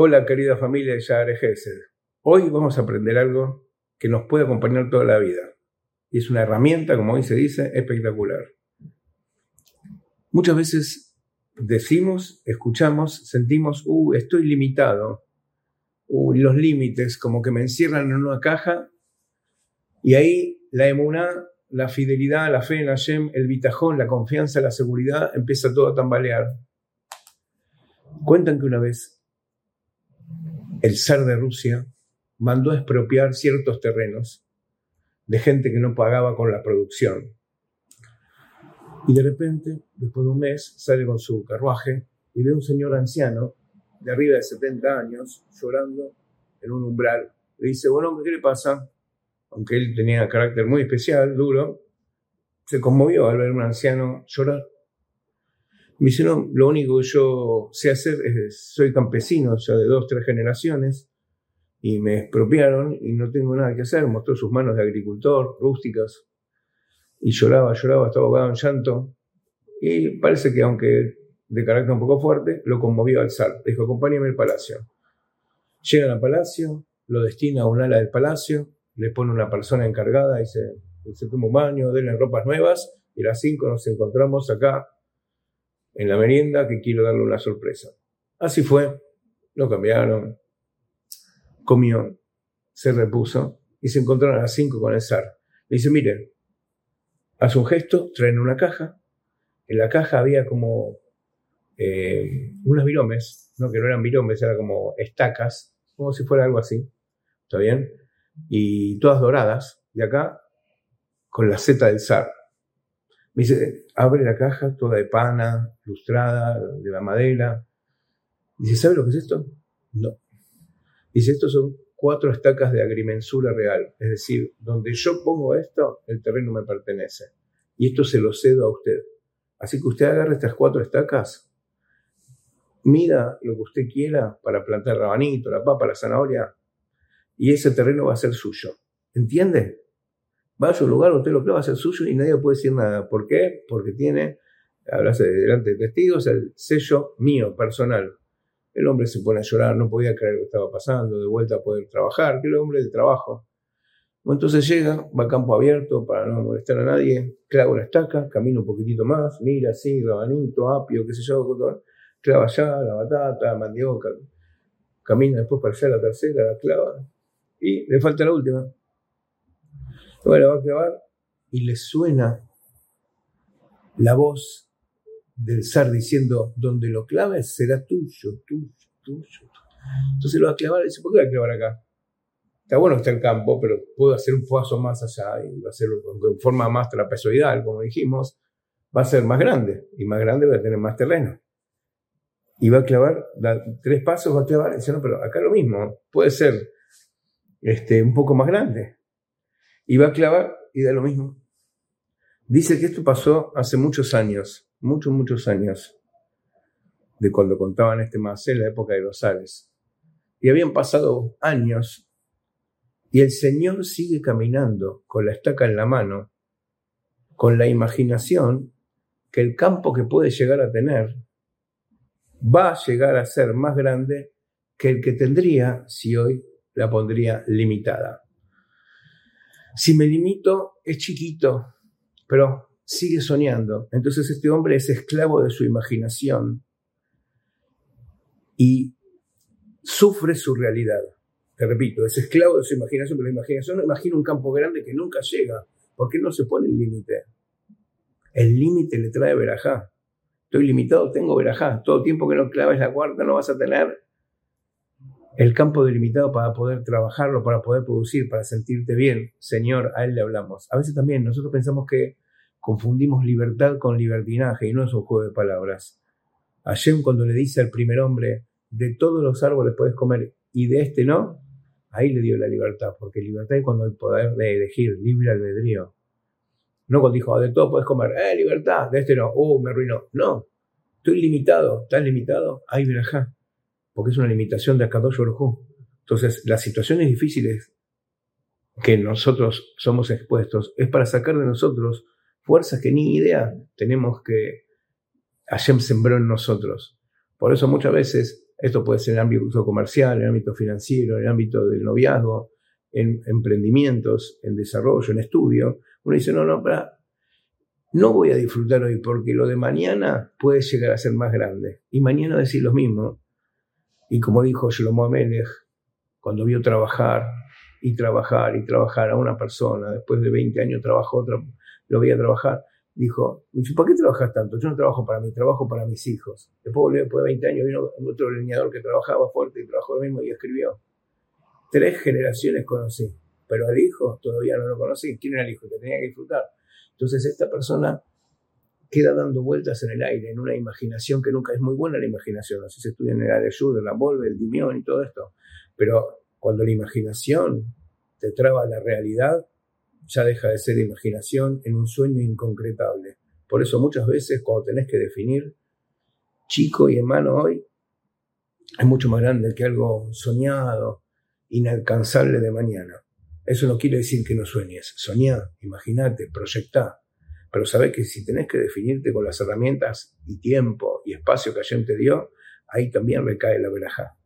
Hola querida familia de Yahare Gesed. Hoy vamos a aprender algo que nos puede acompañar toda la vida. Y es una herramienta, como hoy se dice, espectacular. Muchas veces decimos, escuchamos, sentimos, uh, estoy limitado. Uh, los límites como que me encierran en una caja. Y ahí la emuná, la fidelidad, la fe en Hashem, el bitajón, la confianza, la seguridad, empieza todo a tambalear. Cuentan que una vez el zar de Rusia mandó a expropiar ciertos terrenos de gente que no pagaba con la producción. Y de repente, después de un mes, sale con su carruaje y ve a un señor anciano de arriba de 70 años llorando en un umbral. Le dice, bueno, ¿qué le pasa? Aunque él tenía carácter muy especial, duro, se conmovió al ver a un anciano llorar. Me dice, no, lo único que yo sé hacer es, soy campesino ya de dos, tres generaciones, y me expropiaron y no tengo nada que hacer. Mostró sus manos de agricultor, rústicas, y lloraba, lloraba, estaba ahogado en llanto. Y parece que, aunque de carácter un poco fuerte, lo conmovió al zar. Dijo, acompáñame al palacio. Llegan al palacio, lo destina a un ala del palacio, le pone una persona encargada y se, se toma un baño, denle ropas nuevas, y a las cinco nos encontramos acá en la merienda que quiero darle una sorpresa. Así fue, lo cambiaron, comió, se repuso y se encontraron a las 5 con el zar. Le dice, miren, hace un gesto, traen una caja. En la caja había como eh, unas viromes, ¿no? que no eran viromes, eran como estacas, como si fuera algo así. ¿Está bien? Y todas doradas. Y acá, con la seta del zar. Me dice, abre la caja toda de pana, lustrada, de la madera. Dice, ¿sabe lo que es esto? No. Dice, estos son cuatro estacas de agrimensura real. Es decir, donde yo pongo esto, el terreno me pertenece. Y esto se lo cedo a usted. Así que usted agarre estas cuatro estacas, mida lo que usted quiera para plantar rabanito, la papa, la zanahoria, y ese terreno va a ser suyo. ¿Entiende? va a su lugar, usted lo que va a ser suyo y nadie puede decir nada. ¿Por qué? Porque tiene, hablase delante de testigos, el sello mío, personal. El hombre se pone a llorar, no podía creer lo que estaba pasando, de vuelta a poder trabajar, que el hombre de trabajo. Entonces llega, va a campo abierto para no molestar a nadie, clava una estaca, camina un poquitito más, mira así, rabanito, apio, qué sé yo, clava allá la batata, la mandioca, camina después para allá la tercera, la clava, y le falta la última. Bueno, va a clavar y le suena la voz del zar diciendo, donde lo claves será tuyo, tuyo, tuyo. Entonces lo va a clavar y dice, ¿por qué voy a clavar acá? Está bueno que está el campo, pero puedo hacer un paso más allá y va a ser en forma más trapezoidal, como dijimos, va a ser más grande y más grande va a tener más terreno. Y va a clavar, da tres pasos va a clavar y dice, no, pero acá lo mismo, puede ser este, un poco más grande y va a clavar y da lo mismo. Dice que esto pasó hace muchos años, muchos, muchos años, de cuando contaban este en la época de los Ares. Y habían pasado años y el Señor sigue caminando con la estaca en la mano, con la imaginación que el campo que puede llegar a tener va a llegar a ser más grande que el que tendría si hoy la pondría limitada. Si me limito, es chiquito, pero sigue soñando. Entonces este hombre es esclavo de su imaginación y sufre su realidad. Te repito, es esclavo de su imaginación, pero la imaginación imagina un campo grande que nunca llega. ¿Por qué no se pone el límite? El límite le trae verajá. Estoy limitado, tengo verajá. Todo tiempo que no claves la cuarta no vas a tener el campo delimitado para poder trabajarlo, para poder producir, para sentirte bien. Señor, a Él le hablamos. A veces también nosotros pensamos que confundimos libertad con libertinaje y no es un juego de palabras. Ayer cuando le dice al primer hombre, de todos los árboles puedes comer y de este no, ahí le dio la libertad, porque libertad es cuando hay poder de elegir, libre albedrío. No cuando dijo, de todo puedes comer, eh, libertad, de este no, oh, me arruinó. No, estoy limitado, ¿estás limitado? Hay verajá porque es una limitación de Akadosh Baruj Entonces, las situaciones difíciles que nosotros somos expuestos es para sacar de nosotros fuerzas que ni idea tenemos que Hashem sembró en nosotros. Por eso muchas veces, esto puede ser en el ámbito comercial, en el ámbito financiero, en el ámbito del noviazgo, en emprendimientos, en desarrollo, en estudio, uno dice, no, no, para, no voy a disfrutar hoy porque lo de mañana puede llegar a ser más grande. Y mañana decir lo mismo. Y como dijo Shlomo Amelech, cuando vio trabajar y trabajar y trabajar a una persona, después de 20 años trabajó otra, lo veía trabajar, dijo, ¿por qué trabajas tanto? Yo no trabajo para mí, trabajo para mis hijos. Después, después de 20 años vino otro leñador que trabajaba fuerte y trabajó lo mismo y escribió. Tres generaciones conocí, pero al hijo todavía no lo conocí. ¿Quién era el hijo? Que tenía que disfrutar. Entonces esta persona queda dando vueltas en el aire, en una imaginación que nunca es muy buena la imaginación. Así se estudia en el Areyud, la Volve, el Dimión y todo esto. Pero cuando la imaginación te traba la realidad, ya deja de ser imaginación en un sueño inconcretable. Por eso muchas veces cuando tenés que definir chico y hermano hoy, es mucho más grande que algo soñado, inalcanzable de mañana. Eso no quiere decir que no sueñes. Soñá, imagínate, proyectá. Pero sabés que si tenés que definirte con las herramientas y tiempo y espacio que Hashem te dio, ahí también recae la verajá.